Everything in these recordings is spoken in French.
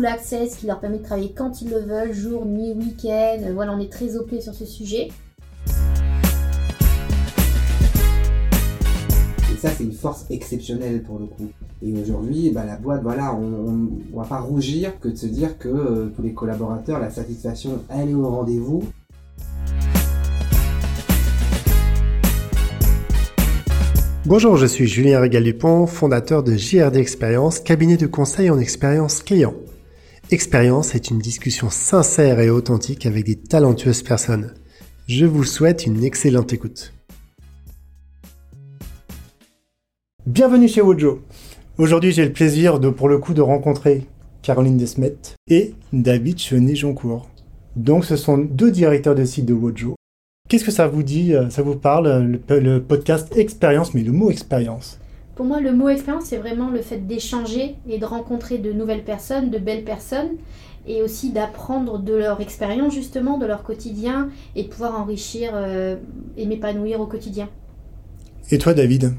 full access qui leur permet de travailler quand ils le veulent, jour, nuit, week-end. Voilà, on est très OP sur ce sujet. Et ça, c'est une force exceptionnelle pour le coup. Et aujourd'hui, bah, la boîte, voilà, on, on, va pas rougir que de se dire que euh, tous les collaborateurs, la satisfaction, elle est au rendez-vous. Bonjour, je suis Julien Régal-Dupont, fondateur de JRD Expérience, cabinet de conseil en expérience client. Expérience est une discussion sincère et authentique avec des talentueuses personnes. Je vous souhaite une excellente écoute. Bienvenue chez Wojo. Aujourd'hui, j'ai le plaisir de, pour le coup, de rencontrer Caroline Desmet et David Chenet-Joncourt. Donc, ce sont deux directeurs de site de Wojo Qu'est-ce que ça vous dit, euh, ça vous parle, le, podcast expérience, mais le mot expérience? Pour moi, le mot expérience, c'est vraiment le fait d'échanger et de rencontrer de nouvelles personnes, de belles personnes, et aussi d'apprendre de leur expérience, justement, de leur quotidien, et de pouvoir enrichir euh, et m'épanouir au quotidien. Et toi, David?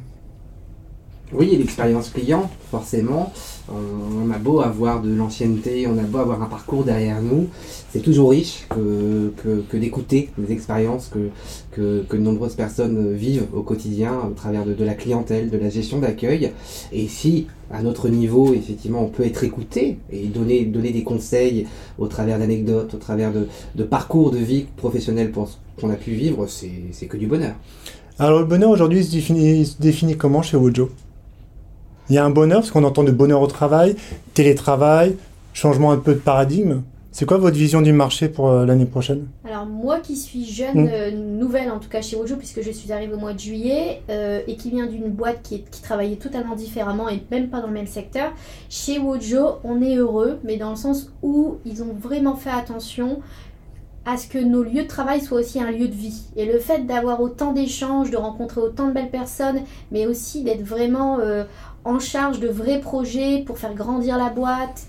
Oui, l'expérience client, forcément. On, a beau avoir de l'ancienneté, on a beau avoir un parcours derrière nous, c'est toujours riche que, d'écouter les expériences que, de nombreuses personnes vivent au quotidien au travers de, la clientèle, de la gestion d'accueil. Et si, à notre niveau, effectivement, on peut être écouté et donner, des conseils au travers d'anecdotes, au travers de, parcours de vie professionnelle qu'on a pu vivre, c'est que du bonheur. Alors le bonheur aujourd'hui se définit, définit comment chez Wojo? Il y a un bonheur, parce qu'on entend de bonheur au travail, télétravail, changement un peu de paradigme. C'est quoi votre vision du marché pour euh, l'année prochaine? Alors moi qui suis jeune, hmm. euh, nouvelle en tout cas chez Wojo, puisque je suis arrivée au mois de juillet, euh, et qui vient d'une boîte qui, qui, travaillait totalement différemment et même pas dans le même secteur, chez Wojo on est heureux, mais dans le sens où ils ont vraiment fait attention à ce que nos lieux de travail soient aussi un lieu de vie. Et le fait d'avoir autant d'échanges, de rencontrer autant de belles personnes, mais aussi d'être vraiment en charge de vrais projets pour faire grandir la boîte.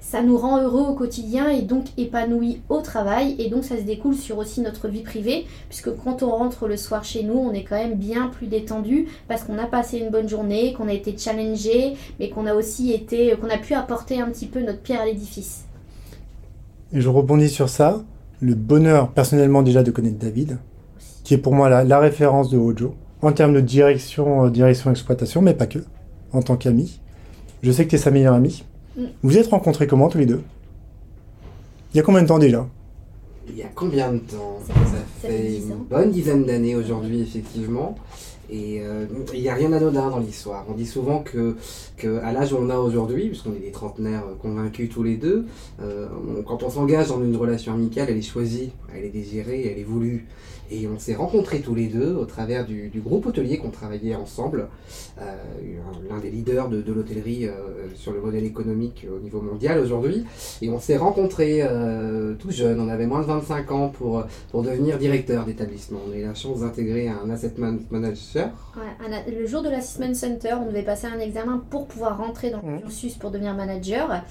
Ça nous rend heureux au quotidien et donc épanouis au travail. Et donc ça se découle sur aussi notre vie privée, puisque quand on rentre le soir chez nous, on est quand même bien plus détendu parce qu'on a passé une bonne journée, qu'on a été challengé, mais qu'on a aussi été, qu'on a pu apporter un petit peu notre pierre à l'édifice. Et je rebondis sur ça. Le bonheur personnellement déjà de connaître David, qui est pour moi la, référence de Hojo en termes de direction, euh, direction exploitation, mais pas que en tant qu'ami. Je sais que tu es sa meilleure amie. Mm. Vous êtes rencontrés comment tous les deux? Il y a combien de temps déjà? Il y a combien de temps? Ça, fait une bonne dizaine d'années aujourd'hui, effectivement. Et euh, il n'y a rien d'anodin dans l'histoire. On dit souvent que, que à l'âge où on a aujourd'hui, puisqu'on est des trentenaires convaincus tous les deux, euh, quand on s'engage dans une relation amicale, elle est choisie, elle est désirée, elle est voulue. Et on s'est rencontrés tous les deux au travers du, groupe hôtelier qu'on travaillait ensemble, euh, l'un des leaders de, l'hôtellerie euh, sur le modèle économique au niveau mondial aujourd'hui. Et on s'est rencontrés euh, tout jeunes, on avait moins de 25 ans pour, pour devenir directeur d'établissement. On a eu la chance d'intégrer un asset manager. le jour de l'assessment center, on devait passer un examen pour pouvoir rentrer dans le mmh. cursus pour devenir manager.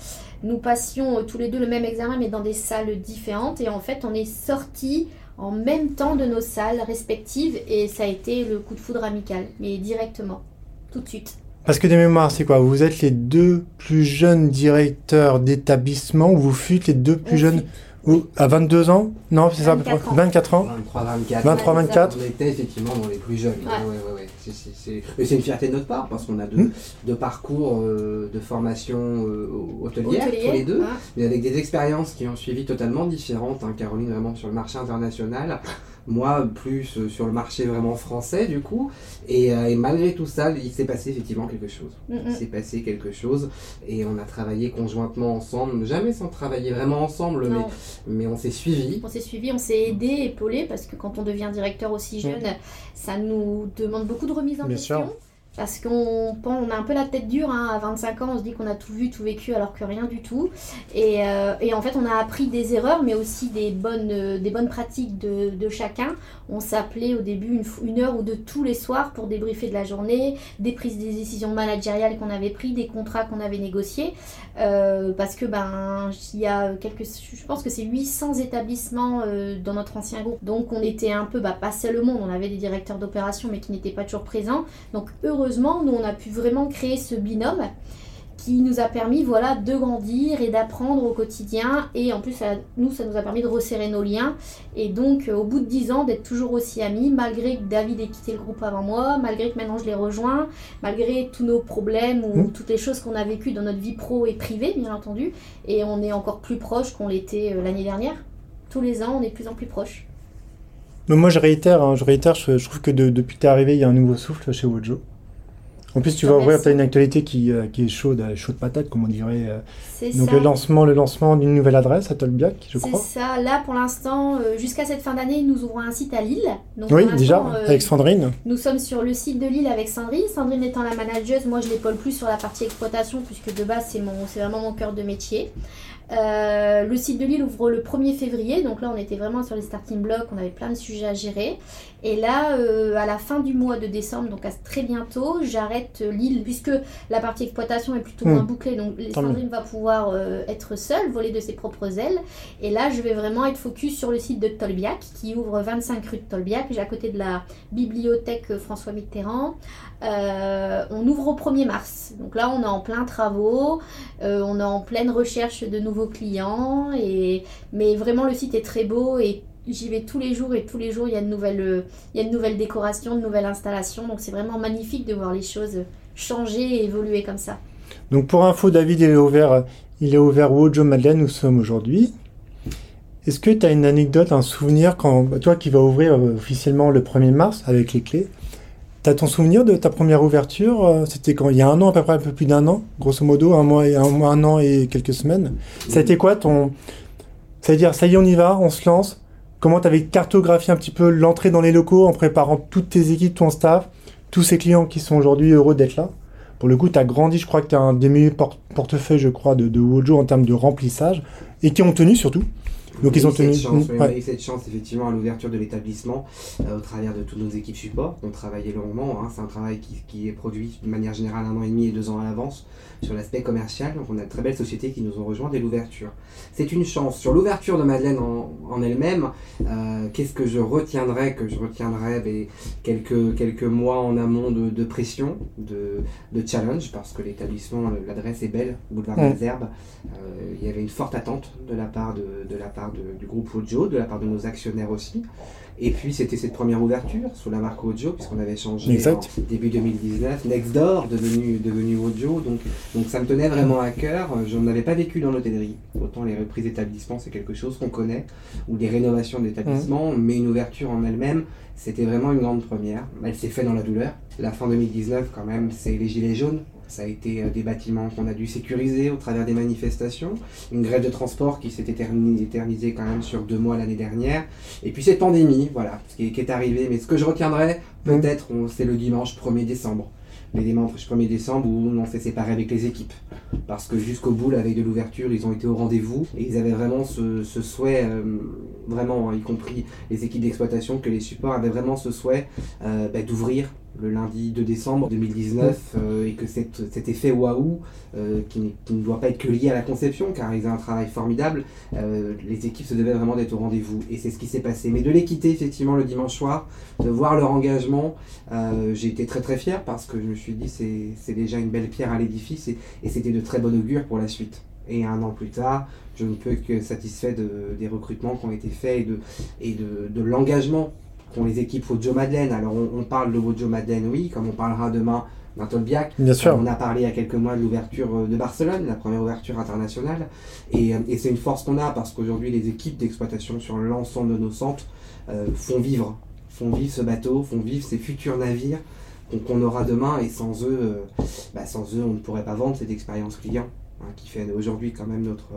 Nous passions tous les deux le même examen mais dans des salles différentes et en fait on est sortis en même temps de nos salles respectives et ça a été le coup de foudre amical, mais directement, tout de suite. Parce que des mémoires, c'est quoi? Vous êtes les deux plus jeunes directeurs d'établissement ou vous fûtes les deux plus jeunes ou à 22 ans Non, c'est ça 24 ans 23, 24. 23, 24. On était effectivement dans les plus jeunes. Ouais. Ouais, c'est une fierté de notre part parce qu'on a deux, hmm. parcours euh, de formation euh, hôtelière, tous les deux, mais avec des expériences qui ont suivi totalement différentes. Hein. Caroline, vraiment sur le marché international moi plus euh, sur le marché vraiment français du coup. Et, euh, malgré tout ça, il s'est passé effectivement quelque chose. Mm, mm. Il s'est passé quelque chose et on a travaillé conjointement ensemble, jamais sans travailler vraiment ensemble, mais, mais on s'est suivi. On s'est suivi, on s'est aidé, épaulé, parce que quand on devient directeur aussi mm. jeune, ça nous demande beaucoup de remise en question. Parce qu'on on a un peu la tête dure, hein, à 25 ans, on se dit qu'on a tout vu, tout vécu, alors que rien du tout. Et, euh, et en fait, on a appris des erreurs, mais aussi des bonnes, euh, des bonnes pratiques de, de chacun. On s'appelait au début une, une, heure ou deux tous les soirs pour débriefer de la journée, des prises des décisions managériales qu'on avait prises, des contrats qu'on avait négociés. Euh, parce que, ben, il y a quelques, je pense que c'est 800 établissements dans notre ancien groupe. Donc, on était un peu, bah, pas seul monde, on avait des directeurs d'opération, mais qui n'étaient pas toujours présents. Donc, heureusement, nous, on a pu vraiment créer ce binôme. qui nous a permis voilà, de grandir et d'apprendre au quotidien. Et en plus, ça, nous, ça nous a permis de resserrer nos liens. Et donc, euh, au bout de 10 ans, d'être toujours aussi amis, malgré que David ait quitté le groupe avant moi, malgré que maintenant je l'ai rejoint, malgré tous nos problèmes ou mmh. toutes les choses qu'on a vécues dans notre vie pro et privée, bien entendu. Et on est encore plus proche qu'on l'était euh, l'année dernière. Tous les ans, on est de plus en plus proches. moi, je réitère, hein, je, réitère je, trouve que depuis que tu es arrivé, il y a un nouveau souffle chez Wojo. En plus, tu vas ouvrir, tu as une actualité qui, euh, qui est chaude, euh, chaude patate, comme on dirait. Euh. Donc le lancement, le lancement d'une nouvelle adresse à Tolbiac, je crois. C'est ça. Là, pour l'instant, jusqu'à cette fin d'année, nous ouvrons un site à Lille. oui, déjà, avec Sandrine. Nous sommes sur le site de Lille avec Sandrine. Sandrine étant la manageuse, moi je l'épaule plus sur la partie exploitation, puisque de base, c'est vraiment mon cœur de métier. Euh, le site de Lille ouvre le 1er février, donc là on était vraiment sur les starting blocks, on avait plein de sujets à gérer. Et là, euh, à la fin du mois de décembre, donc à très bientôt, j'arrête Lille, puisque la partie exploitation est plutôt moins hmm. bouclée, donc Sandrine va pouvoir euh, être seule, voler de ses propres ailes. Et là, je vais vraiment être focus sur le site de Tolbiac, qui ouvre 25 rue de Tolbiac, j'ai à côté de la bibliothèque François Mitterrand. On ouvre au 1er mars, donc là on est en plein travaux, on est en pleine recherche de nouveaux clients. Et... Mais vraiment, le site est très beau et j'y vais tous les jours et tous les jours, il y a de nouvelles, décorations, de nouvelles installations. Donc c'est vraiment magnifique de voir les choses changer et évoluer comme ça. Donc pour info, David, il est ouvert, il est ouvert au Joe Madeleine, nous sommes aujourd'hui. Est-ce que tu as une anecdote, un souvenir, quand toi qui vas ouvrir officiellement le 1er mars avec les clés, T'as ton souvenir de ta première ouverture euh, C'était quand Il y a un an, à peu près un peu plus d'un an, grosso modo, un mois et un, an et quelques semaines. Ça été quoi ton. C'est-à-dire, ça y est, on y va, on se lance. Comment tu avais cartographié un petit peu l'entrée dans les locaux en préparant toutes tes équipes, ton staff, tous ces clients qui sont aujourd'hui heureux d'être là? Pour le coup, tu as grandi, je crois que tu as un des meilleurs portefeuille, je crois, de, de Wojo en termes de remplissage et qui ont tenu surtout. Donc ils ont tenu. Cette chance, a eu cette chance effectivement à l'ouverture de l'établissement euh, au travers de toutes nos équipes support. On travaillait longuement. Hein. C'est un travail qui, qui, est produit de manière générale un an et demi et deux ans à l'avance sur l'aspect commercial. Donc on a de très belles sociétés qui nous ont rejoints dès l'ouverture. C'est une chance. Sur l'ouverture de Madeleine en, en elle-même, euh, qu'est-ce que je retiendrai Que je retiendrai ben, quelques, quelques mois en amont de, de pression, de, de, challenge, parce que l'établissement, l'adresse est belle, boulevard des Herbes. Euh, il y avait une forte attente de la part de, de la part du groupe Ojo, de la part de nos actionnaires aussi. Et puis c'était cette première ouverture sous la marque Ojo, puisqu'on avait changé en début 2019, Nextdoor devenu, devenu Ojo, donc, donc ça me tenait vraiment à cœur. Je n'en avais pas vécu dans l'hôtellerie. Autant les reprises d'établissements, c'est quelque chose qu'on connaît, ou des rénovations d'établissements, mmh. mais une ouverture en elle-même, c'était vraiment une grande première. Elle s'est faite dans la douleur. La fin 2019, quand même, c'est les gilets jaunes ça a été euh, des bâtiments qu'on a dû sécuriser au travers des manifestations, une grève de transport qui s'est éternisée quand même sur deux mois l'année dernière, et puis cette pandémie, voilà, qui est, qui est arrivée. Mais ce que je retiendrai, mmh. peut-être, c'est le dimanche 1er décembre les dimanches 1er décembre où on s'est séparé avec les équipes. Parce que jusqu'au bout, la veille de l'ouverture, ils ont été au rendez-vous et ils avaient vraiment ce, souhait, euh, vraiment, hein, y compris les équipes d'exploitation, que les supports avaient vraiment ce souhait euh, bah, d'ouvrir le lundi 2 décembre 2019 euh, et que cet effet waouh qui, ne doit pas être que lié à la conception car ils ont un travail formidable les équipes se devaient vraiment d'être au rendez-vous. Et c'est ce qui s'est passé. Mais de les quitter effectivement le dimanche soir de voir leur engagement j'ai été très très fier parce que je me suis dit c'est déjà une belle pierre à l'édifice et, c'était de très bon augure pour la suite. Et un an plus tard, je ne peux que satisfait de, des recrutements qui ont été faits et de, et de, de l'engagement qu'ont les équipes au Joe Madeleine. Alors on, parle de Joe Madeleine, oui, comme on parlera demain d'un Tolbiac. Bien sûr. On a parlé il y a quelques mois de l'ouverture de Barcelone, la première ouverture internationale. Et, et c'est une force qu'on a parce qu'aujourd'hui les équipes d'exploitation sur l'ensemble de nos centres euh, font vivre, font vivre ce bateau, font vivre ces futurs navires qu'on aura demain et sans eux, euh, bah, sans eux, on ne pourrait pas vendre cette expérience client. Hein, qui fait aujourd'hui quand même notre,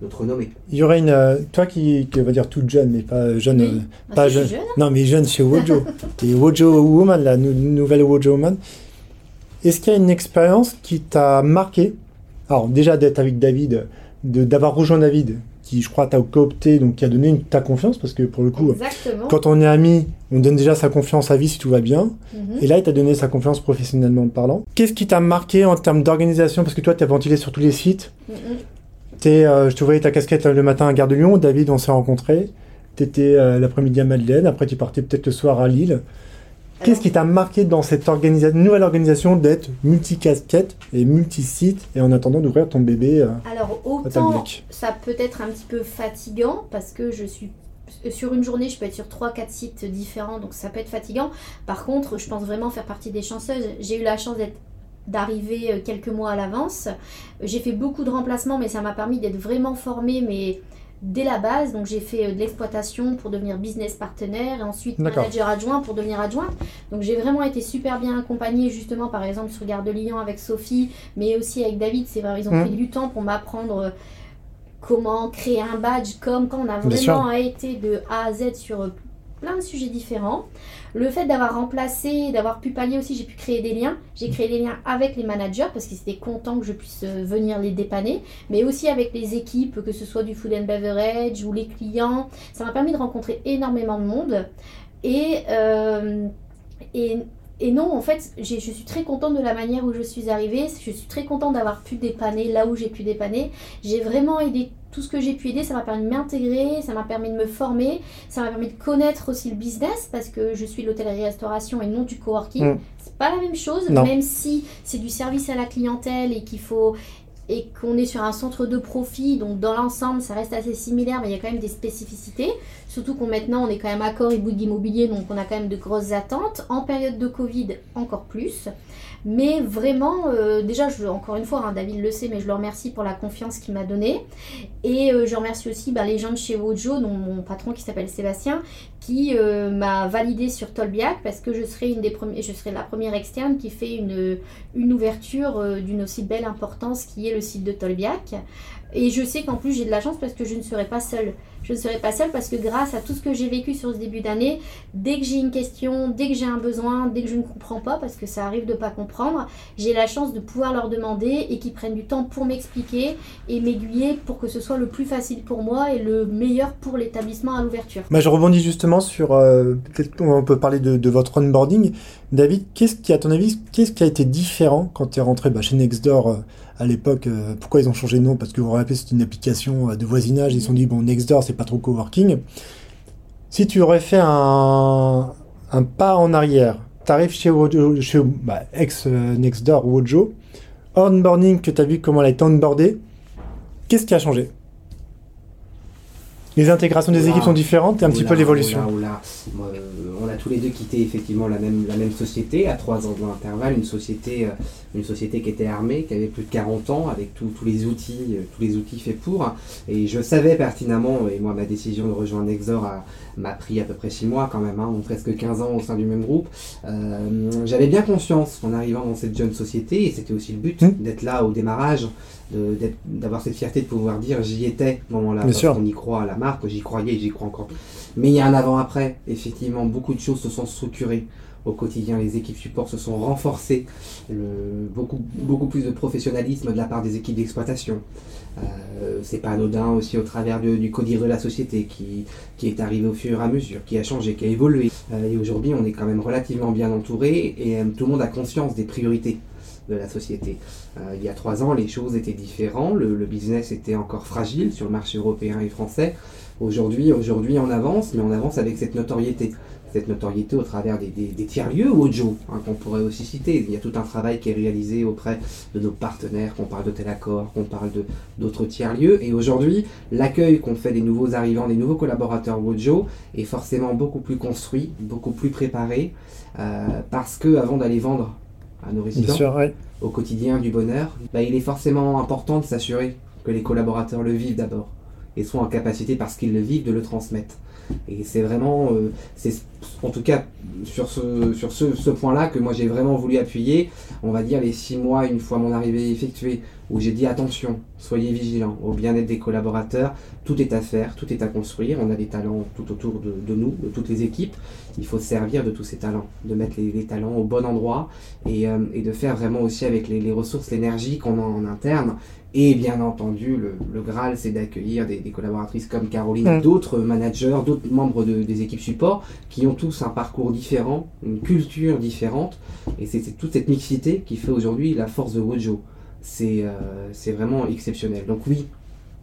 notre nommé. Il y aurait une. Euh, toi qui, qui va dire toute jeune, mais pas jeune. Euh, ah, pas jeune. Non, mais jeune chez Wojo. et Wojo Woman, la nouvelle Wojo Woman. Est-ce qu'il y a une expérience qui t'a marqué? Alors, déjà d'être avec David, d'avoir rejoint David, qui, je crois, t'a coopté, donc qui a donné ta confiance, parce que pour le coup, quand on est amis, on donne déjà sa confiance à vie si tout va bien. Mhm. Et là, il t'a donné sa confiance professionnellement parlant. Qu'est-ce qui t'a marqué en termes d'organisation? Parce que toi, tu as ventilé sur tous les sites. Es, euh, je te voyais ta casquette le matin à Gare de Lyon. David, on s'est rencontrés. Tu étais euh, l'après-midi à Madeleine. Après, tu partais peut-être le soir à Lille. Qu'est-ce qui t'a marqué dans cette nouvelle organisation d'être multicasquette et multisite et en attendant d'ouvrir ton bébé euh, Alors autant ça peut être un petit peu fatigant parce que je suis sur une journée, je peux être sur 3-4 sites différents, donc ça peut être fatigant. Par contre, je pense vraiment faire partie des chanceuses. J'ai eu la chance d'être d'arriver euh, quelques mois à l'avance. J'ai fait beaucoup de remplacements, mais ça m'a permis d'être vraiment formée, mais dès la base. Donc j'ai fait euh, de l'exploitation pour devenir business partenaire et ensuite manager adjoint pour devenir adjoint. Donc j'ai vraiment été super bien accompagnée justement par exemple sur Gare de Lyon avec Sophie, mais aussi avec David. C'est vrai, ils ont mmh. pris du temps pour m'apprendre euh, comment créer un badge comme quand on a vraiment été de A à Z sur plein de sujets différents. Le fait d'avoir remplacé, d'avoir pu pallier aussi, j'ai pu créer des liens. J'ai créé des liens avec les managers parce qu'ils étaient contents que je puisse euh, venir les dépanner, mais aussi avec les équipes, que ce soit du food and beverage ou les clients. Ça m'a permis de rencontrer énormément de monde. Et, euh, et, et, non, en fait, je suis très contente de la manière où je suis arrivée. Je suis très contente d'avoir pu dépanner là où j'ai pu dépanner. J'ai vraiment aidé tout ce que j'ai pu aider, ça m'a permis de m'intégrer, ça m'a permis de me former, ça m'a permis de connaître aussi le business parce que je suis l'hôtellerie-restauration et non du coworking. Mm. C'est pas la même chose, même si c'est du service à la clientèle et qu'il faut et qu'on est sur un centre de profit, donc dans l'ensemble ça reste assez similaire, mais il y a quand même des spécificités. Surtout qu'on maintenant on est quand même accord et bout d'immobilier, donc on a quand même de grosses attentes. En période de Covid, encore plus. Mais vraiment, euh, déjà, encore une fois, hein, David le sait, mais je le remercie pour la confiance qu'il m'a donnée. Et euh, je remercie aussi bah, les gens de chez Wojo, dont mon patron qui s'appelle Sébastien, qui euh, m'a validé sur Tolbiac parce que je serai la première externe qui fait une, une ouverture d'une aussi belle importance qui est le site de Tolbiac. Et je sais qu'en plus j'ai de la chance parce que je ne serai pas seule. Je ne serai pas seule parce que grâce à tout ce que j'ai vécu sur ce début d'année, dès que j'ai une question, dès que j'ai un besoin, dès que je ne comprends pas, parce que ça arrive de ne pas comprendre, j'ai la chance de pouvoir leur demander et qu'ils prennent du temps pour m'expliquer et m'aiguiller pour que ce soit le plus facile pour moi et le meilleur pour l'établissement à l'ouverture. Bah, je rebondis justement sur, euh, peut-être on peut parler de, votre onboarding. David, qu'est-ce qui, à ton avis, qu'est-ce qui a été différent quand tu es rentré bah, chez Nextdoor euh, à l'époque, euh, pourquoi ils ont changé de nom? Parce que vous vous rappelez, c'est une application de voisinage. Ils se sont dit, bon, Nextdoor, pas trop coworking. Si tu aurais fait un, pas en arrière, tu arrives chez, chez bah, ex-Nextdoor euh, Wojo, onboarding que tu as vu comment elle a été onboardée, qu'est-ce qui a changé? Les intégrations des équipes sont différentes et un petit peu l'évolution. on a tous les deux quitté effectivement la même, la même société à trois ans d'intervalle, une société, euh, une société qui était armée, qui avait plus de 40 ans, avec tous les outils, euh, tous les outils faits pour. Et je savais pertinemment, et moi ma décision de rejoindre Nexor m'a pris à peu près 6 mois quand même, hein, presque 15 ans au sein du même groupe. Euh, j'avais bien conscience en arrivant dans cette jeune société, et c'était aussi le but, mmh. d'être là au démarrage, d'avoir cette fierté de pouvoir dire j'y étais au moment-là, parce qu'on y croit à la marque, j'y croyais, j'y crois encore. Mais il y a un avant-après, effectivement, beaucoup de choses se sont structurées au quotidien, les équipes support se sont renforcées, beaucoup, beaucoup plus de professionnalisme de la part des équipes d'exploitation. Euh, c'est pas anodin aussi au travers du codir de la société qui, qui, est arrivé au fur et à mesure, qui a changé, qui a évolué. Euh, et aujourd'hui, on est quand même relativement bien entouré et euh, tout le monde a conscience des priorités de la société. Euh, il y a trois ans, les choses étaient différentes, le, business était encore fragile sur le marché européen et français. Aujourd'hui, aujourd'hui, on avance, mais on avance avec cette notoriété. Cette notoriété au travers des, tiers-lieux audio, hein, qu'on pourrait aussi citer. Il y a tout un travail qui est réalisé auprès de nos partenaires, qu'on parle de tel accord, qu'on parle d'autres tiers-lieux. Et aujourd'hui, l'accueil qu'on fait des nouveaux arrivants, des nouveaux collaborateurs Wojo est forcément beaucoup plus construit, beaucoup plus préparé, euh, parce que avant d'aller vendre à nos résidents au quotidien du bonheur, bah, il est forcément important de s'assurer que les collaborateurs le vivent d'abord et soient en capacité, parce qu'ils le vivent, de le transmettre. Et c'est vraiment, euh, c'est en tout cas sur ce, sur ce, ce point-là que moi j'ai vraiment voulu appuyer, on va dire les six mois, une fois mon arrivée effectuée, où j'ai dit attention, soyez vigilants au bien-être des collaborateurs, tout est à faire, tout est à construire, on a des talents tout autour de, nous, de toutes les équipes, il faut se servir de tous ces talents, de mettre les, talents au bon endroit et, euh, et, de faire vraiment aussi avec les, les ressources, l'énergie qu'on a en interne. Et bien entendu, le, Graal, c'est d'accueillir des, collaboratrices comme Caroline, mm. d'autres managers, d'autres membres des équipes support, qui ont tous un parcours différent, une culture différente. Et c'est toute cette mixité qui fait aujourd'hui la force de Wojo. Euh, c'est vraiment exceptionnel. Donc oui,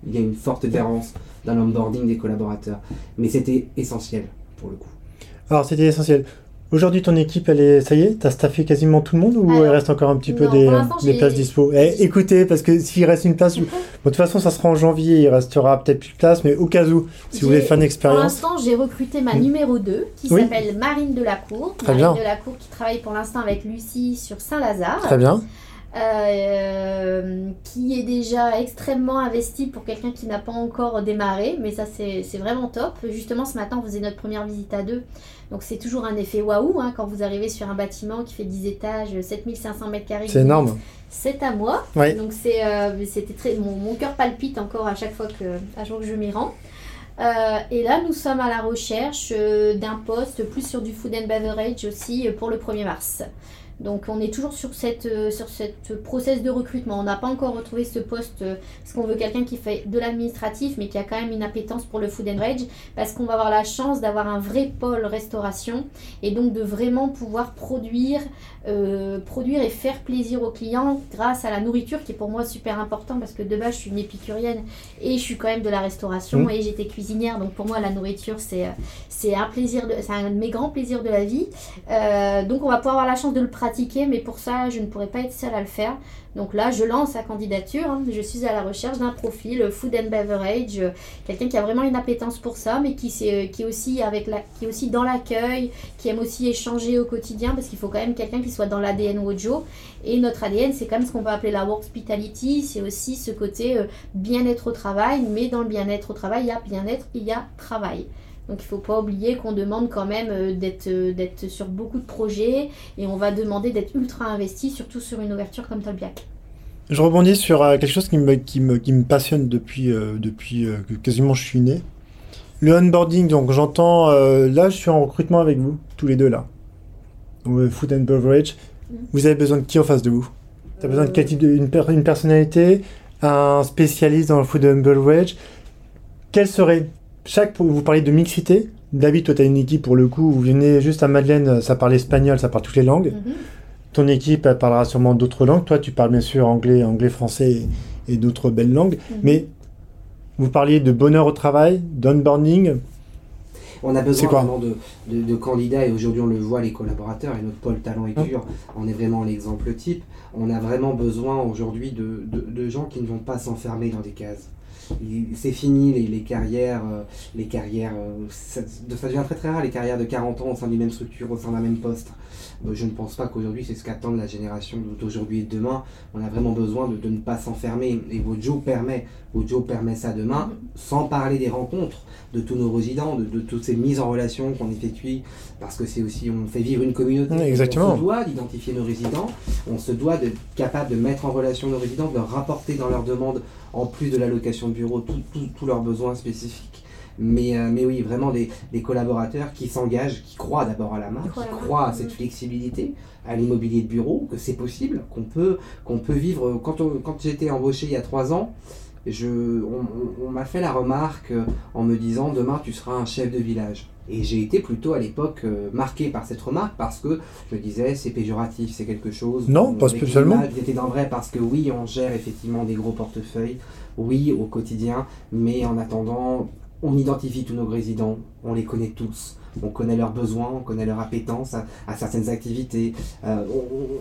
il y a une forte différence dans l'onboarding des collaborateurs. Mais c'était essentiel pour le coup. Alors c'était essentiel. Aujourd'hui, ton équipe, elle est, ça y est, t'as staffé quasiment tout le monde ou il reste encore un petit peu des, des places dispo? Eh, Écoutez, parce que s'il reste une place, de toute façon, ça sera en janvier, il restera peut-être plus de place, mais au cas où, si vous voulez faire une expérience. Pour l'instant, j'ai recruté ma numéro 2 qui s'appelle Marine Delacour. Très Marine bien. Delacour qui travaille pour l'instant avec Lucie sur Saint-Lazare. Très bien. Euh, qui est déjà extrêmement investi pour quelqu'un qui n'a pas encore démarré, mais ça c'est vraiment top. Justement, ce matin, on faisait notre première visite à deux, donc c'est toujours un effet waouh hein, quand vous arrivez sur un bâtiment qui fait 10 étages, 7500 mètres carrés. C'est énorme. C'est à moi. Donc c'est euh, c'était très mon, mon cœur palpite encore à chaque fois que à chaque fois que je m'y rends. Euh, et là, nous sommes à la recherche d'un poste plus sur du food and beverage aussi pour le 1er mars. Donc on est toujours sur cette, euh, sur process de recrutement. On n'a pas encore retrouvé ce poste euh, parce qu'on veut quelqu'un qui fait de l'administratif mais qui a quand même une appétence pour le food and rage parce qu'on va avoir la chance d'avoir un vrai pôle restauration et donc de vraiment pouvoir produire, euh, produire et faire plaisir aux clients grâce à la nourriture qui est pour moi super important parce que de base je suis une épicurienne et je suis quand même de la restauration mmh. et j'étais cuisinière donc pour moi la nourriture c'est, c'est un plaisir, c'est un de mes grands plaisirs de la vie. donc on va pouvoir avoir la chance de le pratiquer mais pour ça, je ne pourrais pas être seule à le faire. Donc là, je lance sa candidature. Hein. Je suis à la recherche d'un profil food and beverage, quelqu'un qui a vraiment une appétence pour ça, mais qui, est, qui, est, aussi avec la, qui est aussi dans l'accueil, qui aime aussi échanger au quotidien, parce qu'il faut quand même quelqu'un qui soit dans l'ADN Wojo. Et notre ADN, c'est quand même ce qu'on peut appeler la hospitality, c'est aussi ce côté euh, bien-être au travail, mais dans le bien-être au travail, il y a bien-être, il y a travail. Donc il ne faut pas oublier qu'on demande quand même euh, euh, d'être sur beaucoup de projets et on va demander d'être ultra investi, surtout sur une ouverture comme Tolbiac. Je rebondis sur euh, quelque chose qui me, passionne depuis, depuis que quasiment je suis né. Le onboarding, donc j'entends, là je suis en recrutement avec vous, tous les deux là. Food and beverage. Mm. Vous avez besoin de qui en face de vous? Tu as besoin de quel type de, une, une personnalité? Un spécialiste dans le food and beverage? Quel serait chaque, vous parlez de mixité. David, toi, tu as une équipe pour le coup, vous venez juste à Madeleine, ça parle espagnol, ça parle toutes les langues. Mhm. Ton équipe, elle parlera sûrement d'autres langues. Toi, tu parles bien sûr anglais, anglais, français et, d'autres belles langues. Mhm. Mais vous parliez de bonheur au travail, d'onboarding. On a besoin vraiment de, de, candidats et aujourd'hui on le voit, les collaborateurs et notre pôle talent et pur, on est vraiment l'exemple type. On a vraiment besoin aujourd'hui de, de gens qui ne vont pas s'enfermer dans des cases c'est fini les, carrières, les carrières, euh, euh, ça, devient très très rare les carrières de 40 ans au sein d'une même structure, au sein d'un même poste. Je ne pense pas qu'aujourd'hui c'est ce qu'attendent la génération d'aujourd'hui et de demain. On a vraiment besoin de, ne pas s'enfermer et Wojo permet, permet ça demain, sans parler des rencontres de tous nos résidents, de, toutes ces mises en relation qu'on effectue, parce que c'est aussi, on fait vivre une communauté. exactement. On se doit d'identifier nos résidents, on se doit d'être capable de mettre en relation nos résidents, de leur rapporter dans leurs demandes en plus de l'allocation de bureau, tous leurs besoins spécifiques. Mais, euh, mais oui, vraiment des, collaborateurs qui s'engagent, qui croient d'abord à la marque, qui croient à cette flexibilité, à l'immobilier de bureau, que c'est possible, qu'on peut, qu'on peut vivre. Quand, quand j'étais embauché il y a trois ans, je, on, m'a fait la remarque en me disant demain tu seras un chef de village. Et j'ai été plutôt à l'époque euh, marqué par cette remarque parce que je me disais c'est péjoratif, c'est quelque chose. Non, pas spécialement. J'étais dans vrai parce que oui, on gère effectivement des gros portefeuilles, oui, au quotidien, mais en attendant, on identifie tous nos résidents, on les connaît tous. On connaît leurs besoins, on connaît leur appétence à, certaines activités. Euh,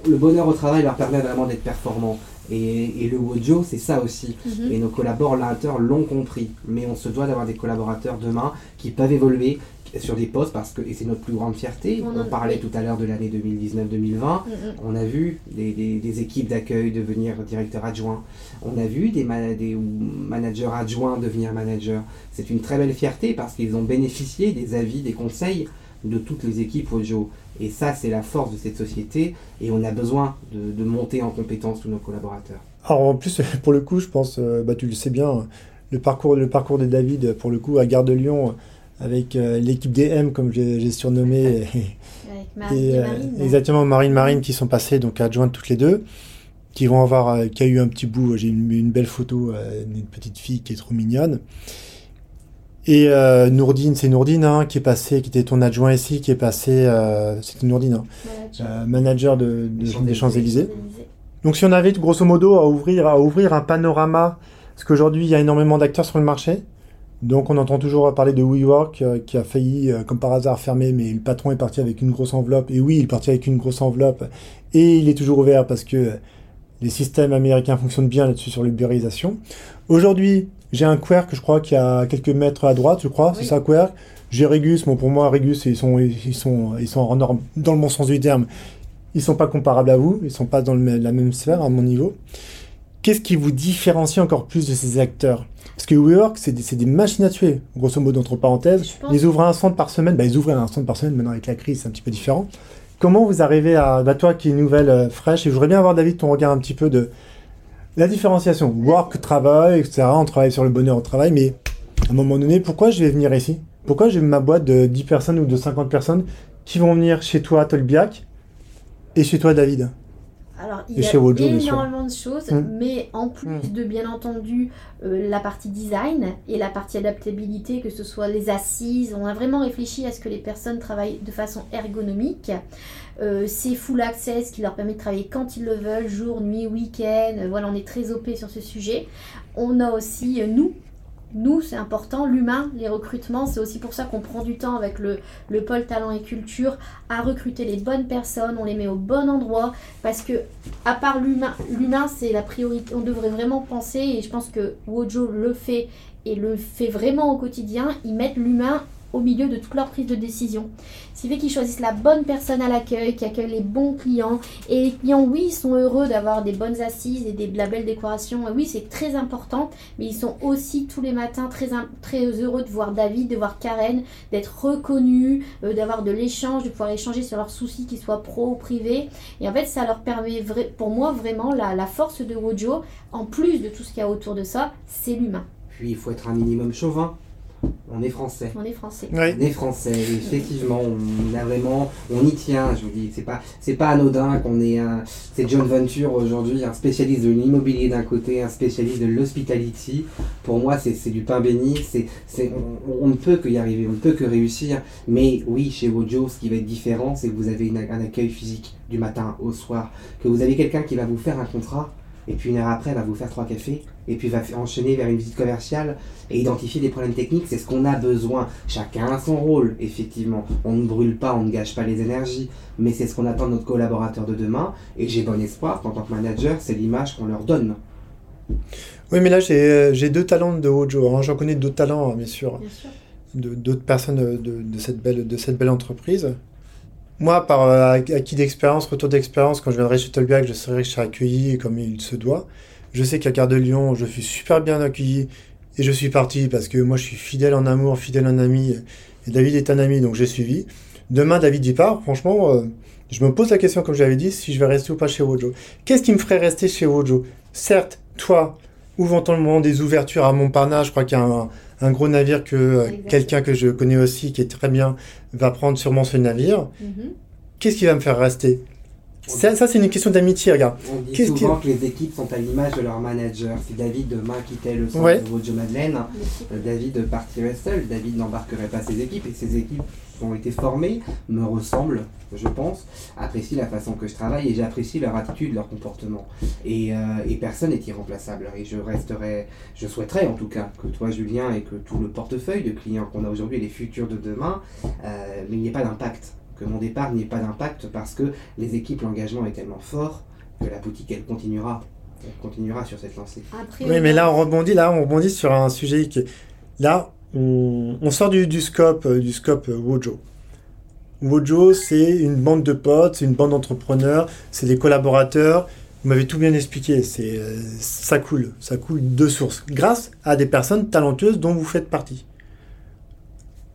le bonheur au travail leur permet vraiment d'être performants. Et, le Wojo, c'est ça aussi. Mhm. Et nos collaborateurs l'ont compris. Mais on se doit d'avoir des collaborateurs demain qui peuvent évoluer, sur des postes parce que, et c'est notre plus grande fierté, on, parlait tout à l'heure de l'année 2019-2020, mm, mm. on a vu des, équipes d'accueil devenir directeur adjoint, on a vu des, des managers adjoints devenir managers. C'est une très belle fierté parce qu'ils ont bénéficié des avis, des conseils de toutes les équipes Ojo. Et ça, c'est la force de cette société et on a besoin de, monter en compétence tous nos collaborateurs. Alors en plus, pour le coup, je pense, euh, bah, tu le sais bien, le parcours, le parcours de David, pour le coup, à Gare de Lyon, avec euh, l'équipe DM comme j'ai surnommé avec Marine, et, euh, Marine, exactement Marine Marine qui sont passées donc adjointes toutes les deux qui vont avoir euh, qui a eu un petit bout j'ai une, une, belle photo d'une petite fille qui est trop mignonne. Et Nourdine c'est Nourdine hein, qui est passée qui était ton adjoint ici qui est passé c'était Nourdine hein, manager, manager de, des Champs-Élysées. Donc si on avait grosso modo à ouvrir à ouvrir un panorama parce qu'aujourd'hui il y a énormément d'acteurs sur le marché Donc on entend toujours parler de WeWork euh, qui a failli, euh, comme par hasard, fermer, mais le patron est parti avec une grosse enveloppe. Et oui, il est parti avec une grosse enveloppe. Et il est toujours ouvert parce que les systèmes américains fonctionnent bien là-dessus sur l'ubérisation. Aujourd'hui, j'ai un Querc, je crois, qui a quelques mètres à droite, je crois, c'est ça Querc? J'ai Regus, bon pour moi Regus, ils sont, ils sont, ils sont dans le bon sens du terme. Ils sont pas comparables à vous, ils sont pas dans la même sphère à mon niveau. Qu'est-ce qui vous différencie encore plus de ces acteurs? Parce que WeWork, c'est des, des, machines à tuer, grosso modo, entre parenthèses. Ils ouvrent un centre par semaine, bah, ils ouvrent un centre par semaine, maintenant avec la crise, c'est un petit peu différent. Comment vous arrivez à, bah, toi qui est nouvelle, euh, fraîche, et je voudrais bien avoir, David, ton regard un petit peu de la différenciation. Work, travail, etc. On travaille sur le bonheur au travail, mais à un moment donné, pourquoi je vais venir ici? Pourquoi j'ai ma boîte de 10 personnes ou de 50 personnes qui vont venir chez toi, Tolbiac, et chez toi, David? Alors, il y a énormément de choses, mm. mais en plus mm. de, bien entendu, euh, la partie design et la partie adaptabilité, que ce soit les assises, on a vraiment réfléchi à ce que les personnes travaillent de façon ergonomique. Euh, c'est full access qui leur permet de travailler quand ils le veulent, jour, nuit, week-end. Voilà, on est très OP sur ce sujet. On a aussi, euh, nous, nous, c'est important, l'humain, les recrutements, c'est aussi pour ça qu'on prend du temps avec le, le pôle talent et culture à recruter les bonnes personnes, on les met au bon endroit, parce que à part l'humain, l'humain c'est la priorité, on devrait vraiment penser, et je pense que Wojo le fait et le fait vraiment au quotidien, ils mettent l'humain au milieu de toute leur prise de décision. Ce qui fait qu'ils choisissent la bonne personne à l'accueil, qui accueille les bons clients. Et les clients, oui, ils sont heureux d'avoir des bonnes assises et de la belle décoration. oui, c'est très important. Mais ils sont aussi tous les matins très, très heureux de voir David, de voir Karen, d'être reconnus, euh, d'avoir de l'échange, de pouvoir échanger sur leurs soucis, qu'ils soient pro ou privés. Et en fait, ça leur permet, pour moi, vraiment, la, la force de Wojo, en plus de tout ce qu'il y a autour de ça, c'est l'humain. Puis il faut être un minimum chauvin. On est français. On est français. On est français. Effectivement, on a vraiment, on y tient. Je vous dis, c'est pas, c'est pas anodin qu'on ait un, c'est John Venture aujourd'hui, un spécialiste de l'immobilier d'un côté, un spécialiste de l'hospitality. Pour moi, c'est, du pain béni. C'est, c'est, on, ne peut que y arriver, on ne peut que réussir. Mais oui, chez Wojo, ce qui va être différent, c'est que vous avez un accueil physique du matin au soir, que vous avez quelqu'un qui va vous faire un contrat et puis une heure après, elle va vous faire trois cafés, et puis va enchaîner vers une visite commerciale et identifier des problèmes techniques. C'est ce qu'on a besoin. Chacun a son rôle, effectivement. On ne brûle pas, on ne gâche pas les énergies, mais c'est ce qu'on attend de notre collaborateur de demain. Et j'ai bon espoir qu'en tant que manager, c'est l'image qu'on leur donne. Oui, mais là, j'ai euh, deux talents de Hojo. Hein. J'en connais d'autres talents, bien sûr, d'autres personnes de, cette belle, de cette belle entreprise. Moi, par euh, acquis d'expérience, retour d'expérience, quand je viendrai chez Tolbiac, je serai, je serai accueilli comme il se doit. Je sais qu'à Gare de Lyon, je suis super bien accueilli et je suis parti parce que moi, je suis fidèle en amour, fidèle en ami. Et David est un ami, donc j'ai suivi. Demain, David y part. Franchement, euh, je me pose la question, comme j'avais dit, si je vais rester ou pas chez Wojo. Qu'est-ce qui me ferait rester chez Wojo? Certes, toi, ouvre le moment des ouvertures à Montparnasse? Je crois qu'il y a un, un gros navire que euh, quelqu'un que je connais aussi, qui est très bien, va prendre sûrement ce navire. Mhm. Qu'est-ce qui va me faire rester? Ça, ça c'est une question d'amitié, regarde. On dit souvent que les équipes sont à l'image de leur manager. Si David demain quittait le centre de Roger Madeleine, euh, David partirait seul. David n'embarquerait pas ses équipes et ses équipes ont été formées, me ressemblent, je pense, apprécient la façon que je travaille et j'apprécie leur attitude, leur comportement. Et, euh, et personne n'est irremplaçable. Et je resterai, je souhaiterais en tout cas que toi, Julien, et que tout le portefeuille de clients qu'on a aujourd'hui et les futurs de demain, euh, mais il n'y ait pas d'impact que mon départ n'y ait pas d'impact parce que les équipes, l'engagement est tellement fort que la boutique, elle continuera. Elle continuera sur cette lancée. oui, mais là, on rebondit, là, on rebondit sur un sujet qui. Là, on, sort du, du, scope, du scope euh, Wojo. Wojo, c'est une bande de potes, c'est une bande d'entrepreneurs, c'est des collaborateurs. Vous m'avez tout bien expliqué. C'est, euh, ça coule, ça coule de sources, grâce à des personnes talentueuses dont vous faites partie.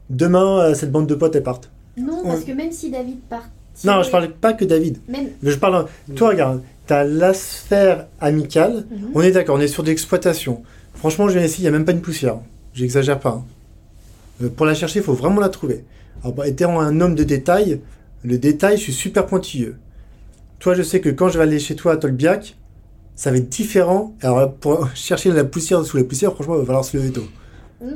Demain, euh, cette bande de potes, elle parte. Non, parce que même si David part. Non, je parle pas que David. Même... Je parle. Toi, regarde, tu as la sphère amicale. Mhm. On est d'accord, on est sur de l'exploitation. Franchement, je viens ici, il n'y a même pas une poussière. J'exagère pas. Hein. Euh, pour la chercher, il faut vraiment la trouver. Alors, bah, étant un homme de détail, le détail, je suis super pointilleux. Toi, je sais que quand je vais aller chez toi à Tolbiac, ça va être différent. Alors, pour chercher la poussière sous la poussière, franchement, il va falloir se lever tôt.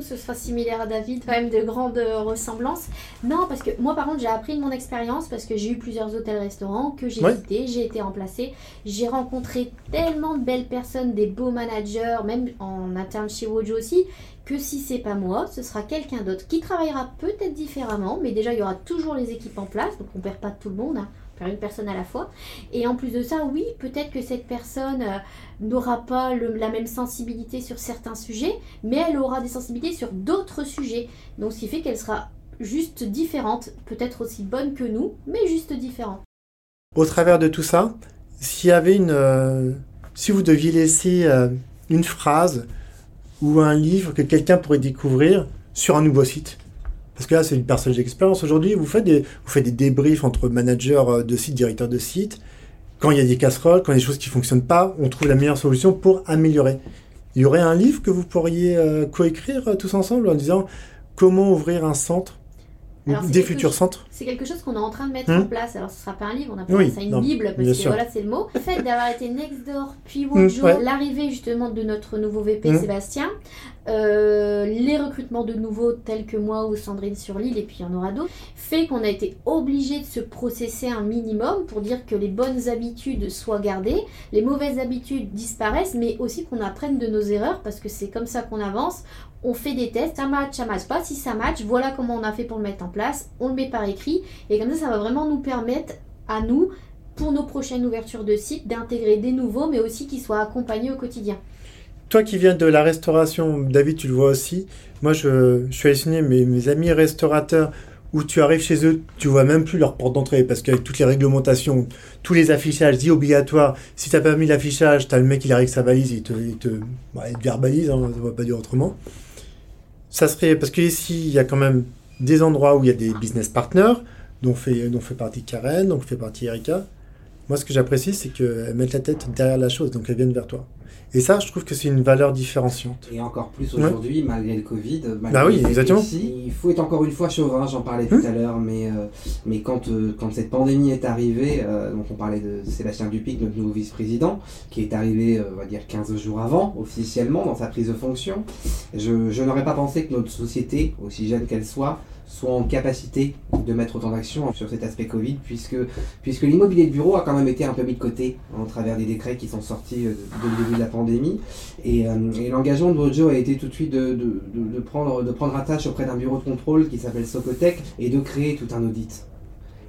Ce sera similaire à David, quand même de grandes ressemblances. Non, parce que moi par contre j'ai appris de mon expérience parce que j'ai eu plusieurs hôtels-restaurants que j'ai visités, j'ai été remplacée, j'ai rencontré tellement de belles personnes, des beaux managers, même en interne chez Wojo aussi, que si c'est pas moi, ce sera quelqu'un d'autre qui travaillera peut-être différemment, mais déjà il y aura toujours les équipes en place, donc on perd pas tout le monde. Hein une personne à la fois. Et en plus de ça, oui, peut-être que cette personne euh, n'aura pas la même sensibilité sur certains sujets, mais elle aura des sensibilités sur d'autres sujets. Donc ce qui fait qu'elle sera juste différente, peut-être aussi bonne que nous, mais juste différente. Au travers de tout ça, s'il y avait une, euh, si vous deviez laisser euh, une phrase ou un livre que quelqu'un pourrait découvrir sur un nouveau site, parce que là, c'est une partage d'expérience. Aujourd'hui, vous faites des, vous débriefs entre managers euh, de site, directeurs de site. Quand il y a des casseroles, quand il y a des choses qui ne fonctionnent pas, on trouve la meilleure solution pour améliorer. Il y aurait un livre que vous pourriez euh, coécrire euh, tous ensemble en disant comment ouvrir un centre des futurs centres C'est quelque chose qu'on est en train de mettre en hmm place. Alors, ce ne sera pas un livre, on appelle ça une Bible, parce que voilà, c'est le mot. Le fait d'avoir été Nextdoor, puis hmm, Wojo, l'arrivée justement de notre nouveau VP hmm Sébastien, euh, les recrutements de nouveaux tels que moi ou Sandrine sur l'île, et puis il y en aura d'autres, fait qu'on a été obligé de se processer un minimum pour dire que les bonnes habitudes soient gardées, les mauvaises habitudes disparaissent, mais aussi qu'on apprenne de nos erreurs, parce que c'est comme ça qu'on avance. On fait des tests, ça match, ça match pas. Si ça match, voilà comment on a fait pour le mettre en place. On le met par écrit, et comme ça, ça va vraiment nous permettre à nous pour nos prochaines ouvertures de sites d'intégrer des nouveaux, mais aussi qu'ils soient accompagnés au quotidien toi qui viens de la restauration, David, tu le vois aussi. Moi, je, suis allé mes, mes amis restaurateurs où tu arrives chez eux, tu vois même plus leur porte d'entrée parce qu'avec toutes les réglementations, tous les affichages dits obligatoires, si tu n'as pas mis l'affichage, tu as le mec qui arrive avec sa valise, il te, il te, bah, verbalise, hein, ne va pas dire autrement. Ça serait parce qu'ici, il y a quand même des endroits où il y a des business partners, dont fait, dont fait partie Karen, dont fait partie Erika. Moi, ce que j'apprécie, c'est qu'elles mettent la tête derrière la chose, donc elles viennent vers toi. Et ça, je trouve que c'est une valeur différenciante. Et encore plus aujourd'hui, malgré le Covid. Malgré bah oui, exactement. il faut être encore une fois chauvin, j'en parlais tout hum. à l'heure, mais, euh, mais quand, euh, quand cette pandémie est arrivée, euh, donc on parlait de Sébastien Dupic, notre nouveau vice-président, qui est arrivé, on va dire, 15 jours avant, officiellement, dans sa prise de fonction, je, je n'aurais pas pensé que notre société, aussi jeune qu'elle soit, soit en capacité de mettre autant d'action sur cet aspect Covid, puisque, l'immobilier de bureau a quand même été un peu mis de côté en travers des décrets qui sont sortis euh, dès le début de la pandémie. Et, euh, l'engagement de Bojo a été tout de suite de, prendre, de prendre attache auprès d'un bureau de contrôle qui s'appelle Socotec et de créer tout un audit.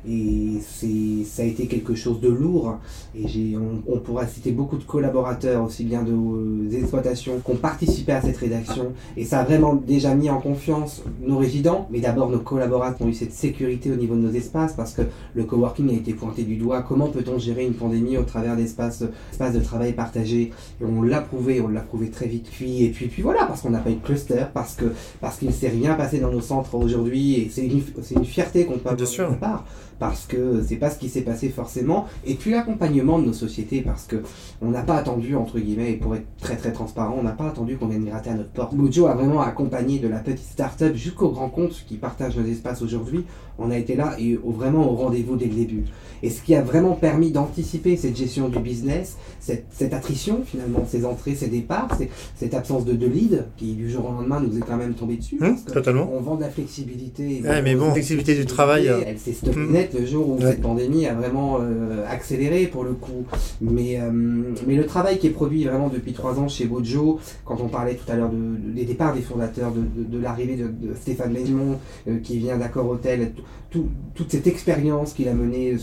Et c'est, ça a été quelque chose de lourd. Et j'ai, on, on, pourra citer beaucoup de collaborateurs, aussi bien de, euh, des exploitations, qui ont participé à cette rédaction. Et ça a vraiment déjà mis en confiance nos résidents, mais d'abord nos collaborateurs ont eu cette sécurité au niveau de nos espaces, parce que le coworking a été pointé du doigt. Comment peut-on gérer une pandémie au travers d'espaces, espaces de travail partagés? Et on l'a prouvé, on l'a prouvé très vite. Puis, et puis, puis voilà, parce qu'on n'a pas eu de cluster, parce, que, parce qu'il ne s'est rien passé dans nos centres aujourd'hui. Et c'est une, c'est une fierté qu'on peut avoir part parce que c'est pas ce qui s'est passé forcément. Et puis l'accompagnement de nos sociétés, parce que on n'a pas attendu, entre guillemets, et pour être très très transparent, on n'a pas attendu qu'on vienne gratter à notre porte. Mojo a vraiment accompagné de la petite start-up jusqu'au grand compte qui partage nos espaces aujourd'hui. On a été là et vraiment au rendez-vous dès le début. Et ce qui a vraiment permis d'anticiper cette gestion du business, cette, cette, attrition finalement, ces entrées, ces départs, cette absence de, de lead qui du jour au lendemain nous est quand même tombé dessus. Hum, totalement. On vend de la flexibilité. Ouais, mais bon, flexibilité du travail. Euh, elle s'est stoppée hum. net le jour où cette pandémie a vraiment euh, accéléré pour le coup. Mais, euh, mais le travail qui est produit vraiment depuis trois ans chez Bojo, quand on parlait tout à l'heure de, des départs des fondateurs, de, de l'arrivée de, Stéphane Maismont qui vient d'Accord Hôtel, toute cette expérience qu'il a menée,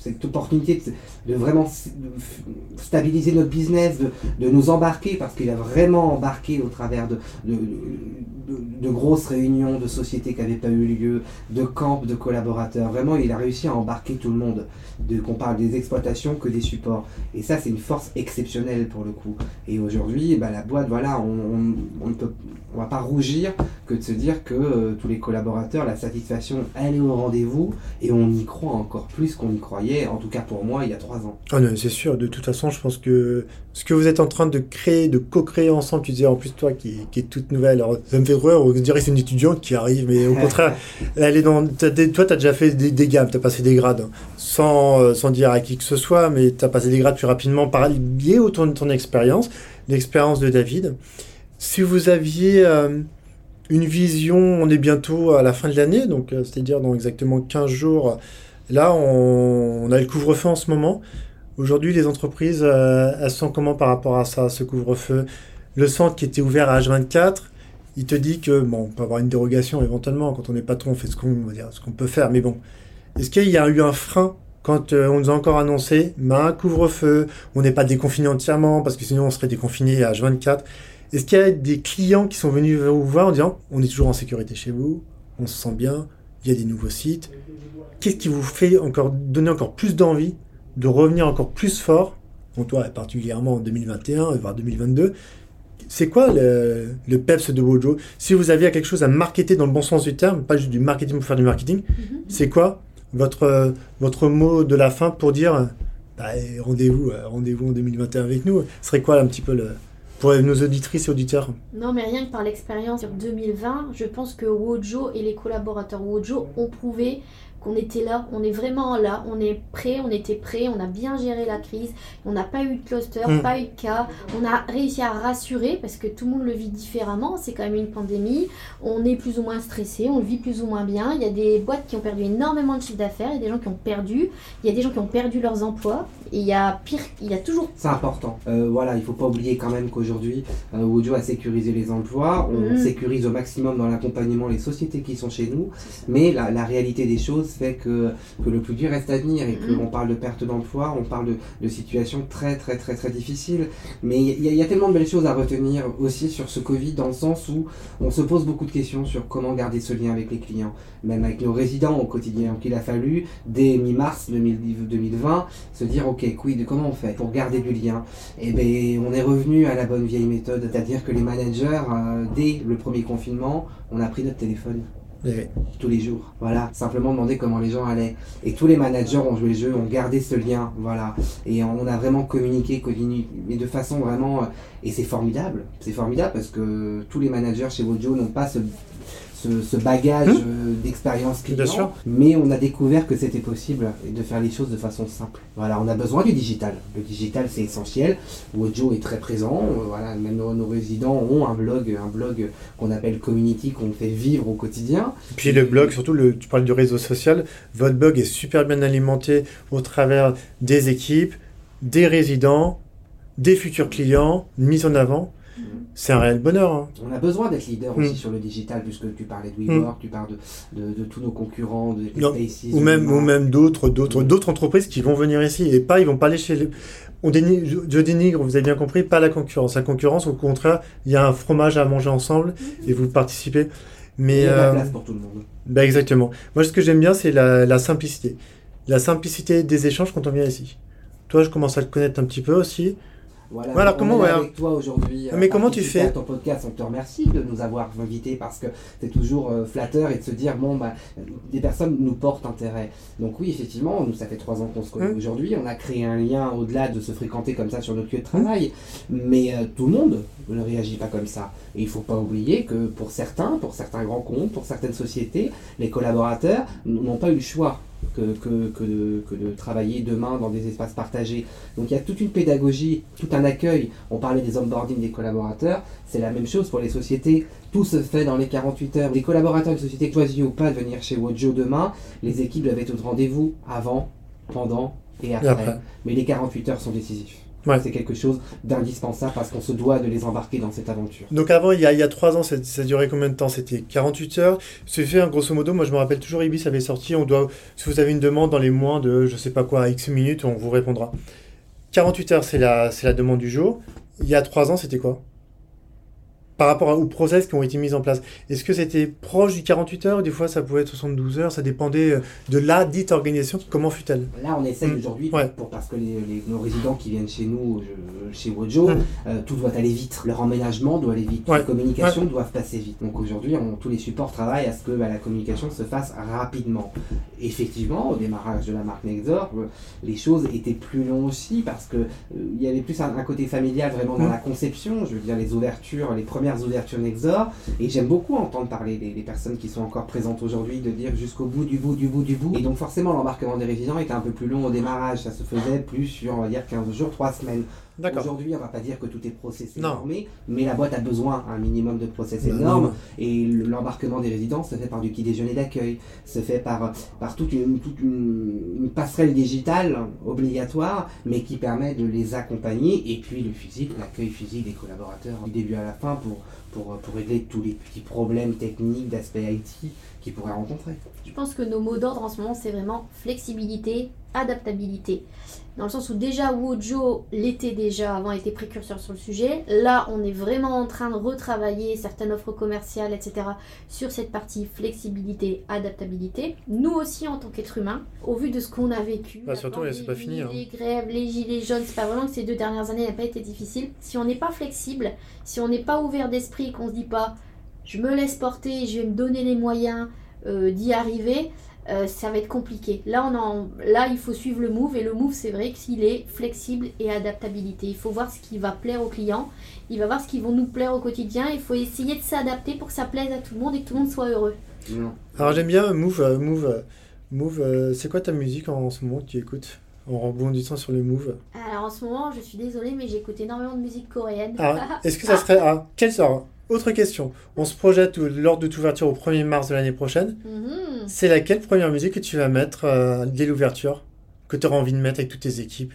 cette opportunité de, vraiment stabiliser notre business, de, nous embarquer, parce qu'il a vraiment embarqué au travers de, de, grosses réunions de sociétés qui n'avaient pas eu lieu, de camps de collaborateurs. Vraiment, il a réussi à embarquer tout le monde, de, qu'on parle des exploitations que des supports. Et ça, c'est une force exceptionnelle pour le coup. Et aujourd'hui, bah, la boîte, voilà, on ne peut on va pas rougir que de se dire que euh, tous les collaborateurs, la satisfaction, elle est au rendez-vous et on y croit encore plus qu'on y croyait, en tout cas pour moi, il y a trois ans. Ah non, c'est sûr, de toute façon, je pense que ce que vous êtes en train de créer, de co-créer ensemble, tu disais en plus toi qui, qui est toute nouvelle, alors ça me fait drôle, on dirait que c'est une étudiante qui arrive, mais au contraire, elle est dans, toi tu as déjà fait des, des gammes, tu as passé des grades, hein. sans, euh, sans dire à qui que ce soit, mais tu as passé des grades plus rapidement, par lié autour de ton expérience, l'expérience de David. Si vous aviez euh, une vision, on est bientôt à la fin de l'année, donc c'est-à-dire dans exactement 15 jours. Là, on, a le couvre-feu en ce moment. Aujourd'hui, les entreprises, elles sont comment par rapport à ça, ce couvre-feu? Le centre qui était ouvert à H24, il te dit que, bon, on peut avoir une dérogation éventuellement, quand on est patron, on fait ce qu'on peut faire, mais bon. Est-ce qu'il y a eu un frein quand euh, on nous a encore annoncé, un couvre-feu, on n'est pas déconfiné entièrement, parce que sinon on serait déconfiné à H24 Est-ce qu'il y a des clients qui sont venus vous voir en disant, on est toujours en sécurité chez vous, on se sent bien, il y a des nouveaux sites. Qu'est-ce qui vous fait encore donner encore plus d'envie de revenir encore plus fort, pour toi particulièrement en 2021, voire 2022 c'est quoi le, le, PEPS de Wojo? Si vous aviez quelque chose à marketer dans le bon sens du terme, pas juste du marketing pour faire du marketing, mhm. c'est quoi votre, votre mot de la fin pour dire bah, rendez-vous euh, rendez-vous en 2021 avec nous? Ce serait quoi un petit peu le, pour nos auditrices et auditeurs. Non, mais rien que par l'expérience sur 2020, je pense que Wojo et les collaborateurs Wojo ont prouvé on était là, on est vraiment là, on est prêt, on était prêt, on a bien géré la crise, on n'a pas eu de cluster, mm. pas eu de cas, on a réussi à rassurer parce que tout le monde le vit différemment, c'est quand même une pandémie, on est plus ou moins stressé, on le vit plus ou moins bien, il y a des boîtes qui ont perdu énormément de chiffre d'affaires, il y a des gens qui ont perdu, il y a des gens qui ont perdu leurs emplois, et il y a pire, il y a toujours... C'est important, euh, voilà, il faut pas oublier quand même qu'aujourd'hui, euh, Wojo a sécurisé les emplois, on mm. sécurise au maximum dans l'accompagnement les sociétés qui sont chez nous, mais la, la réalité des choses, fait que, que le plus dur reste à venir et qu'on mm-hmm. parle de perte d'emploi, on parle de, de, situations très très très très difficiles. Mais il y, y, a tellement de belles choses à retenir aussi sur ce Covid dans le sens où on se pose beaucoup de questions sur comment garder ce lien avec les clients, même avec nos résidents au quotidien. Donc il a fallu, dès mi-mars 2020, se dire ok, quid, comment on fait pour garder du lien? Et eh bien on est revenu à la bonne vieille méthode, c'est-à-dire que les managers, euh, dès le premier confinement, on a pris notre téléphone tous les jours. Voilà, simplement demander comment les gens allaient. Et tous les managers ont joué le jeu, ont gardé ce lien, voilà. Et on a vraiment communiqué, mais de façon vraiment. Euh, et c'est formidable, c'est formidable parce que tous les managers chez Wojo n'ont pas ce ce, bagage hum. euh, d'expérience client, mais on a découvert que c'était possible de faire les choses de façon simple. Voilà, on a besoin du digital. Le digital, c'est essentiel. Wojo est très présent. Euh, voilà, même nos, résidents ont un blog, un blog qu'on appelle Community, qu'on fait vivre au quotidien. puis le blog, surtout, le, tu parles du réseau social. Votre blog est super bien alimenté au travers des équipes, des résidents, des futurs clients, mise en avant c'est un réel bonheur. Hein. On a besoin d'être leader aussi mm. sur le digital, puisque tu parlais de WeWork, mm. tu parles de, de, tous nos concurrents, de Spaces, ou même, ou même d'autres, d'autres, mm. d'autres entreprises qui vont venir ici et pas, ils vont pas aller chez les. On dénigre, je dénigre, vous avez bien compris, pas la concurrence. La concurrence, au contraire, il y a un fromage à manger ensemble et vous participez. Mais, il y a de la euh, place pour tout le monde. Bah exactement. Moi, ce que j'aime bien, c'est la, la simplicité. La simplicité des échanges quand on vient ici. Toi, je commence à le connaître un petit peu aussi. Voilà, comment est avec toi aujourd'hui. Mais comment tu fais ton podcast, on te remercie de nous avoir invités parce que c'est toujours euh, flatteur et de se dire bon bah des personnes nous portent intérêt. Donc oui effectivement, nous ça fait trois ans qu'on se connaît hum. aujourd'hui, on a créé un lien au-delà de se fréquenter comme ça sur notre lieu de travail, hum. mais euh, tout le monde ne réagit pas comme ça. Et il faut pas oublier que pour certains, pour certains grands comptes, pour certaines sociétés, les collaborateurs n'ont pas eu le choix que, que, que, de, que, de, travailler demain dans des espaces partagés. Donc il y a toute une pédagogie, tout un accueil. On parlait des onboarding des collaborateurs, c'est la même chose pour les sociétés. Tout se fait dans les 48 heures. Les collaborateurs d'une société choisissent ou pas de venir chez Wojo demain, les équipes doivent être au rendez-vous avant, pendant et après. Mais les 48 heures sont décisifs. C'est quelque chose d'indispensable parce qu'on se doit de les embarquer dans cette aventure. Donc avant, il y a, il y a 3 ans, ça, ça durait combien de temps? C'était 48 heures. C'est fait, hein, grosso modo, moi je me rappelle toujours, Ibis avait sorti, on doit, si vous avez une demande dans les moins de, je sais pas quoi, X minutes, on vous répondra. 48 heures, c'est la, la demande du jour. Il y a 3 ans, c'était quoi? Par rapport aux process qui ont été mis en place. Est-ce que c'était proche du 48 heures? Des fois, ça pouvait être 72 heures. Ça dépendait euh, de la dite organisation. Comment fut-elle? Là, on essaye mm. aujourd'hui, pour, parce que les, nos résidents qui viennent chez nous, chez Wojo, mm. euh, tout doit aller vite. Leur emménagement doit aller vite. Les communications doivent passer vite. Donc aujourd'hui, tous les supports travaillent à ce que bah, la communication se fasse rapidement. Effectivement, au démarrage de la marque Nexor, euh, les choses étaient plus longues aussi parce que il y avait plus un, côté familial vraiment dans mm. la conception. Je veux dire, les ouvertures, les premières ouvertures Nexor. Et j'aime beaucoup entendre parler des, personnes qui sont encore présentes aujourd'hui, de dire jusqu'au bout, du bout, du bout, du bout. Et donc forcément, l'embarquement des résidents était un peu plus long au démarrage. Ça se faisait plus sur, on va dire, 15 jours, 3 semaines. Aujourd'hui, on va pas dire que tout est processé normé, mais la boîte a besoin un minimum de process énorme. Et l'embarquement des résidents se fait par du petit déjeuner d'accueil, se fait par, par toute, une, toute une, passerelle digitale obligatoire, mais qui permet de les accompagner. Et puis le physique, l'accueil physique des collaborateurs du début à la fin pour, pour, pour régler tous les petits problèmes techniques d'aspect IT qu'ils pourraient rencontrer. Je pense que nos mots d'ordre en ce moment, c'est vraiment flexibilité, adaptabilité. Dans le sens où déjà Wojo l'était déjà avant, était précurseur sur le sujet. Là, on est vraiment en train de retravailler certaines offres commerciales, etc. sur cette partie flexibilité, adaptabilité. Nous aussi, en tant qu'être humain, au vu de ce qu'on a vécu, bah, surtout, c'est pas fini. Hein. Les grèves, les gilets jaunes, c'est pas vraiment que ces deux dernières années n'ont pas été difficiles. Si on n'est pas flexible, si on n'est pas ouvert d'esprit, qu'on se dit pas, je me laisse porter, je vais me donner les moyens euh, d'y arriver, euh, ça va être compliqué. Là, on en, là, il faut suivre le move et le move, c'est vrai qu'il est flexible et adaptabilité. Il faut voir ce qui va plaire aux clients, il va voir ce qui va nous plaire au quotidien. Il faut essayer de s'adapter pour que ça plaise à tout le monde et que tout le monde soit heureux. Alors j'aime bien Move, euh, Move, Move. Euh, c'est quoi ta musique en, ce moment que tu écoutes? En rebondissant sur le move Alors en ce moment, je suis désolée, mais j'écoute énormément de musique coréenne. Ah, est-ce que ça serait. Ah, quelle sort? Autre question. On se projette lors de l'ouverture au 1er mars de l'année prochaine. Mhm. C'est laquelle première musique que tu vas mettre euh, dès l'ouverture Que tu auras envie de mettre avec toutes tes équipes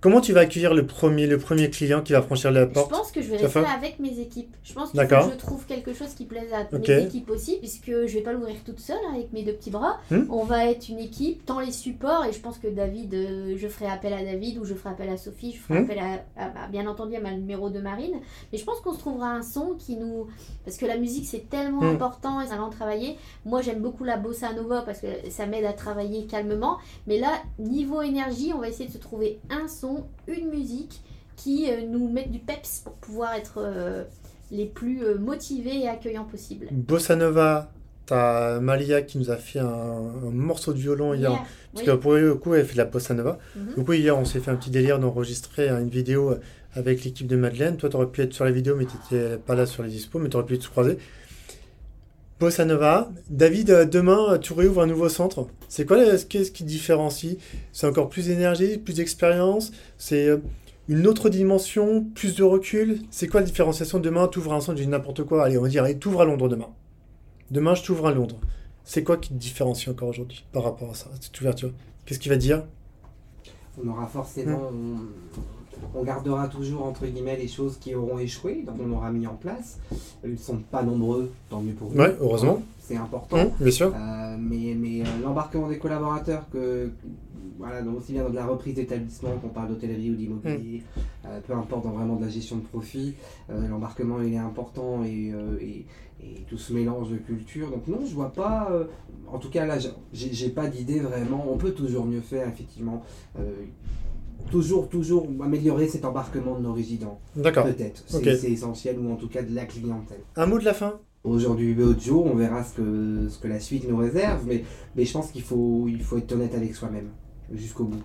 Comment tu vas accueillir le premier, le premier client qui va franchir la porte Je pense que je vais rester avec mes équipes. Je pense que je trouve quelque chose qui plaise à mes équipes aussi, puisque je vais pas l'ouvrir toute seule hein, avec mes deux petits bras. Hmm. On va être une équipe, tant les supports, et je pense que David, euh, je ferai appel à David ou je ferai appel à Sophie, je ferai hmm. appel à, bah, bien entendu à ma numéro de Marine. Mais je pense qu'on se trouvera un son qui nous. Parce que la musique c'est tellement hmm. important et ça va en travailler. Moi j'aime beaucoup la bossa nova parce que ça m'aide à travailler calmement. Mais là, niveau énergie, on va essayer de se trouver un son une musique qui euh, nous met du peps pour pouvoir être euh, les plus euh, motivés et accueillants possible. Bossa Nova, t'as Malia qui nous a fait un, morceau de violon hier, parce que pour le coup elle fait de la Bossa Nova. Mhm. Du coup hier on s'est fait un petit délire d'enregistrer une vidéo avec l'équipe de Madeleine. Toi t'aurais pu être sur la vidéo mais t'étais pas là sur les dispos, mais t'aurais pu te croiser. Bossa Nova. David, demain, tu réouvres un nouveau centre. C'est quoi qu'est-ce qui différencie? C'est encore plus d'énergie, plus d'expérience? C'est euh, une autre dimension, plus de recul? C'est quoi la différenciation? Demain, tu ouvres un centre, je dis n'importe quoi. Allez, on va dire, tu ouvres à Londres demain. Demain, je t'ouvre à Londres. C'est quoi qui te différencie encore aujourd'hui par rapport à ça, cette ouverture Qu'est-ce qu'il va dire? On aura forcément. Hum on gardera toujours entre guillemets les choses qui auront échoué, donc on aura mis en place. Ils ne sont pas nombreux, tant mieux pour nous. Oui, heureusement. C'est important. Mmh, bien sûr. Euh, mais mais euh, l'embarquement des collaborateurs, que, voilà, donc aussi bien dans de la reprise d'établissement, qu'on parle d'hôtellerie ou d'immobilier, mmh. euh, peu importe dans vraiment de la gestion de profit, l'embarquement il est important et, et, tout ce mélange de culture. Donc non, je vois pas, en tout cas là, j'ai pas d'idée vraiment. On peut toujours mieux faire, effectivement toujours, toujours améliorer cet embarquement de nos résidents. D'accord. Peut-être. C'est essentiel, ou en tout cas de la clientèle. Un mot de la fin? Aujourd'hui, jour, on verra ce que, ce que la suite nous réserve, mais, mais je pense qu'il faut, il faut être honnête avec soi-même, jusqu'au bout,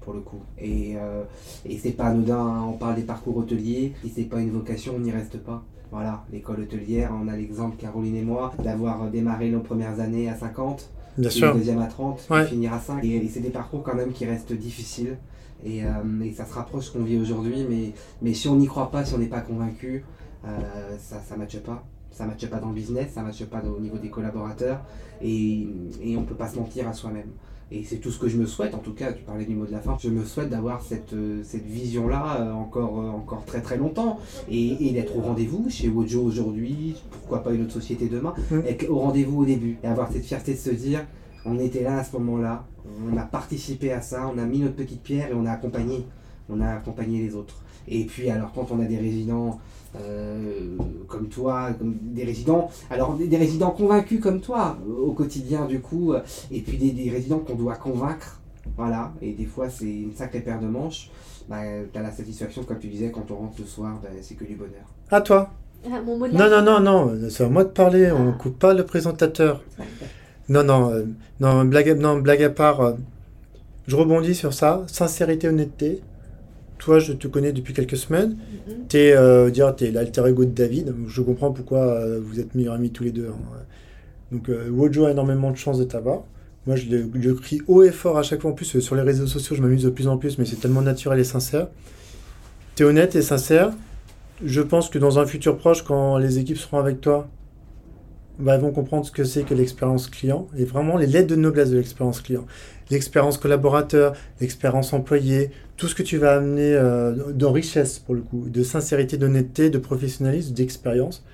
pour le coup. Et, euh, et c'est pas anodin, hein. on parle des parcours hôteliers, si c'est pas une vocation, on n'y reste pas. Voilà, l'école hôtelière, on a l'exemple, Caroline et moi, d'avoir démarré nos premières années à 50, Bien sûr. deuxième à 30, finir à 5. Et, et c'est des parcours quand même qui restent difficiles. Et, euh, et, ça se rapproche ce qu'on vit aujourd'hui, mais, mais si on n'y croit pas, si on n'est pas convaincu, euh, ça ne matche pas. Ça ne matche pas dans le business, ça ne matche pas au niveau des collaborateurs, et, et on ne peut pas se mentir à soi-même. Et c'est tout ce que je me souhaite, en tout cas, tu parlais du mot de la fin, je me souhaite d'avoir cette, euh, cette vision-là encore, encore très très longtemps, et, et d'être au rendez-vous chez Wojo aujourd'hui, pourquoi pas une autre société demain, mmh. être au rendez-vous au début, et avoir cette fierté de se dire, on était là à ce moment-là, on a participé à ça, on a mis notre petite pierre et on a accompagné, on a accompagné les autres. Et puis alors quand on a des résidents euh, comme toi, comme des résidents, alors des, résidents convaincus comme toi au quotidien du coup, et puis des, résidents qu'on doit convaincre, voilà, et des fois c'est une sacrée paire de manches, bah, tu as la satisfaction comme tu disais quand on rentre le soir, bah, c'est que du bonheur. À toi? Ah, Non, non, non, non, c'est à moi de parler, on ne coupe pas le présentateur. Non, non, euh, non, blague, non, blague à part, euh, je rebondis sur ça. Sincérité, honnêteté. toi, je te connais depuis quelques semaines. Tu es, euh, es l'alter ego de David. Je comprends pourquoi euh, vous êtes meilleurs amis tous les deux. Hein. Donc, Wojo a énormément de chance de t'avoir. Moi, je le, crie haut et fort à chaque fois. En plus, sur les réseaux sociaux, je m'amuse de plus en plus, mais c'est tellement naturel et sincère. Tu es honnête et sincère. Je pense que dans un futur proche, quand les équipes seront avec toi, bah, vont comprendre ce que c'est que l'expérience client et vraiment les lettres de noblesse de l'expérience client. L'expérience collaborateur, l'expérience employé, tout ce que tu vas amener euh, de richesse pour le coup, de sincérité, d'honnêteté, de professionnalisme, d'expérience.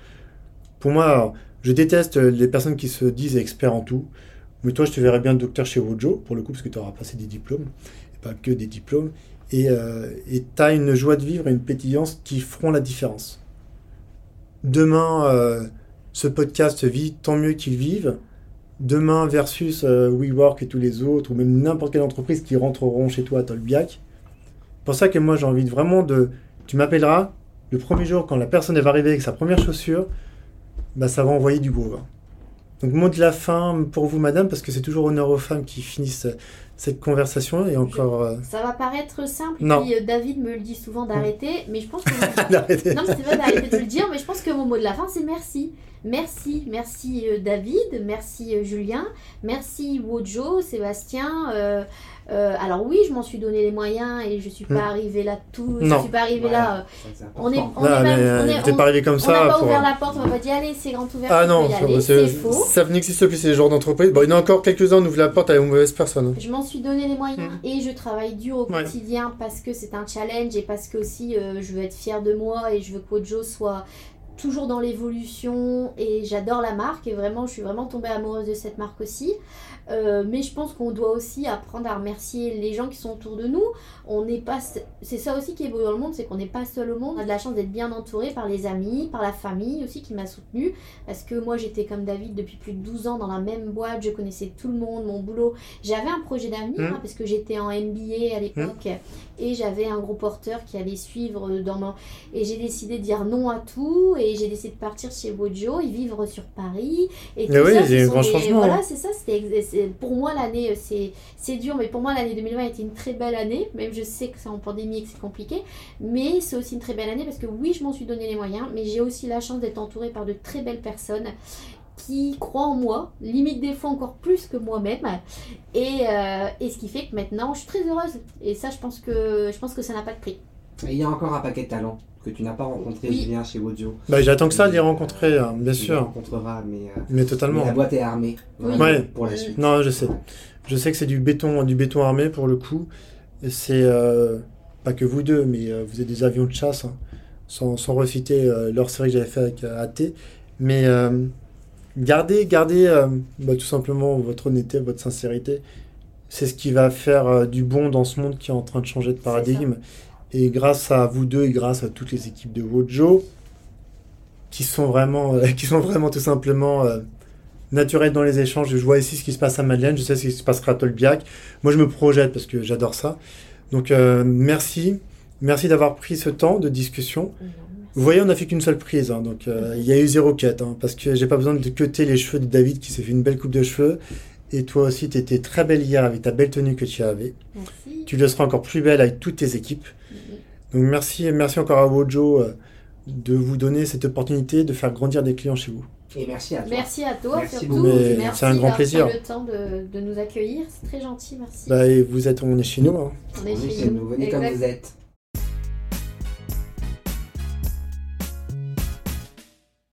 Pour moi, je déteste les personnes qui se disent experts en tout. Mais toi, je te verrais bien docteur chez Wojo, pour le coup, parce que tu auras passé des diplômes, et pas que des diplômes. Et euh, tu as une joie de vivre et une pétillance qui feront la différence. Demain, euh, ce podcast vit, tant mieux qu'il vive. Demain versus euh, WeWork et tous les autres, ou même n'importe quelle entreprise qui rentreront chez toi à Tolbiac. pour ça que moi j'ai envie de vraiment de... Tu m'appelleras le premier jour quand la personne va arriver avec sa première chaussure, bah, ça va envoyer du gros. Donc mot de la fin pour vous madame, parce que c'est toujours honneur aux femmes qui finissent cette conversation et encore. Euh, ça va paraître simple. Non. Puis, euh, David me le dit souvent d'arrêter, mais je pense que. non, mais c'est pas d'arrêter de le dire, mais je pense que mon mot de la fin c'est merci. Merci, merci euh, David, merci Julien, merci Wojo, Sébastien. Euh, alors oui, je m'en suis donné les moyens et je suis pas hmm. arrivé là tout. Je suis pas arrivé là. on est, on est, même, on est, pas arrivé comme ça. On n'a pas ouvert la porte, on m'a pas dit allez, c'est grand ouvert. Ah non, c'est faux. Ça n'existe plus ces genres d'entreprise. Bon, il y en a encore quelques-uns, on ouvre la porte à une mauvaise personne. Je m'en suis donné les moyens hmm. et je travaille dur au quotidien parce que c'est un challenge et parce que aussi euh, je veux être fière de moi et je veux que Joe soit toujours dans l'évolution et j'adore la marque et vraiment je suis vraiment tombée amoureuse de cette marque aussi. Euh, mais je pense qu'on doit aussi apprendre à remercier les gens qui sont autour de nous. On n'est pas, c'est ça aussi qui est beau dans le monde, c'est qu'on n'est pas seul au monde. On a de la chance d'être bien entouré par les amis, par la famille aussi qui m'a soutenu. Parce que moi j'étais comme David depuis plus de 12 ans dans la même boîte, je connaissais tout le monde, mon boulot. J'avais un projet d'avenir mmh. hein, parce que j'étais en MBA à l'époque mmh. et j'avais un gros porteur qui allait suivre dans mon. Et j'ai décidé de dire non à tout et j'ai décidé de partir chez Wojo et vivre sur Paris. Et tout oui, ça, un grand changement. Voilà, c'est ça, c'était pour moi, l'année, euh, c'est dur, mais pour moi, l'année 2020 a été une très belle année. Même je sais que c'est en pandémie et que c'est compliqué. Mais c'est aussi une très belle année parce que oui, je m'en suis donné les moyens, mais j'ai aussi la chance d'être entourée par de très belles personnes qui croient en moi, limite des fois encore plus que moi-même. Et, euh, et, ce qui fait que maintenant, je suis très heureuse. Et ça, je pense que, je pense que ça n'a pas de prix. Il y a encore un paquet de talents que tu n'as pas rencontré, Julien, chez Wodio. Bah, J'attends que ça de les rencontrer, hein, bien sûr. Tu rencontreras, mais, euh, mais totalement. la boîte est armée pour la suite. Non, je sais. Je sais que c'est du béton, du béton armé pour le coup. C'est euh, pas que vous deux, mais euh, vous êtes des avions de chasse, hein, sans, sans reciter leur série que j'avais fait avec AT. Mais gardez, gardez bah, tout simplement votre honnêteté, votre sincérité. C'est ce qui va faire du bon dans ce monde qui est en train de changer de paradigme. Et grâce à vous deux et grâce à toutes les équipes de Wojo, qui sont vraiment, euh, qui sont vraiment tout simplement euh, naturelles dans les échanges. Je vois ici ce qui se passe à Madeleine, je sais ce qui se passera à Tolbiac. Moi, je me projette parce que j'adore ça. Donc, euh, merci. Merci d'avoir pris ce temps de discussion. Vous voyez, on n'a fait qu'une seule prise, hein, donc il y a eu zéro quête, hein, parce que j'ai pas besoin de cuter les cheveux de David qui s'est fait une belle coupe de cheveux. Et toi aussi, tu étais très belle hier avec ta belle tenue que tu avais. Merci. Tu le seras encore plus belle avec toutes tes équipes. Donc merci, merci encore à Wojo euh, de vous donner cette opportunité de faire grandir des clients chez vous. Et merci à toi. Merci à toi merci surtout. C'est un grand plaisir. le temps de, de nous accueillir, c'est très gentil, merci. Bah, et vous êtes, on est chez nous. Hein. On est chez, nous. Venez comme vous êtes.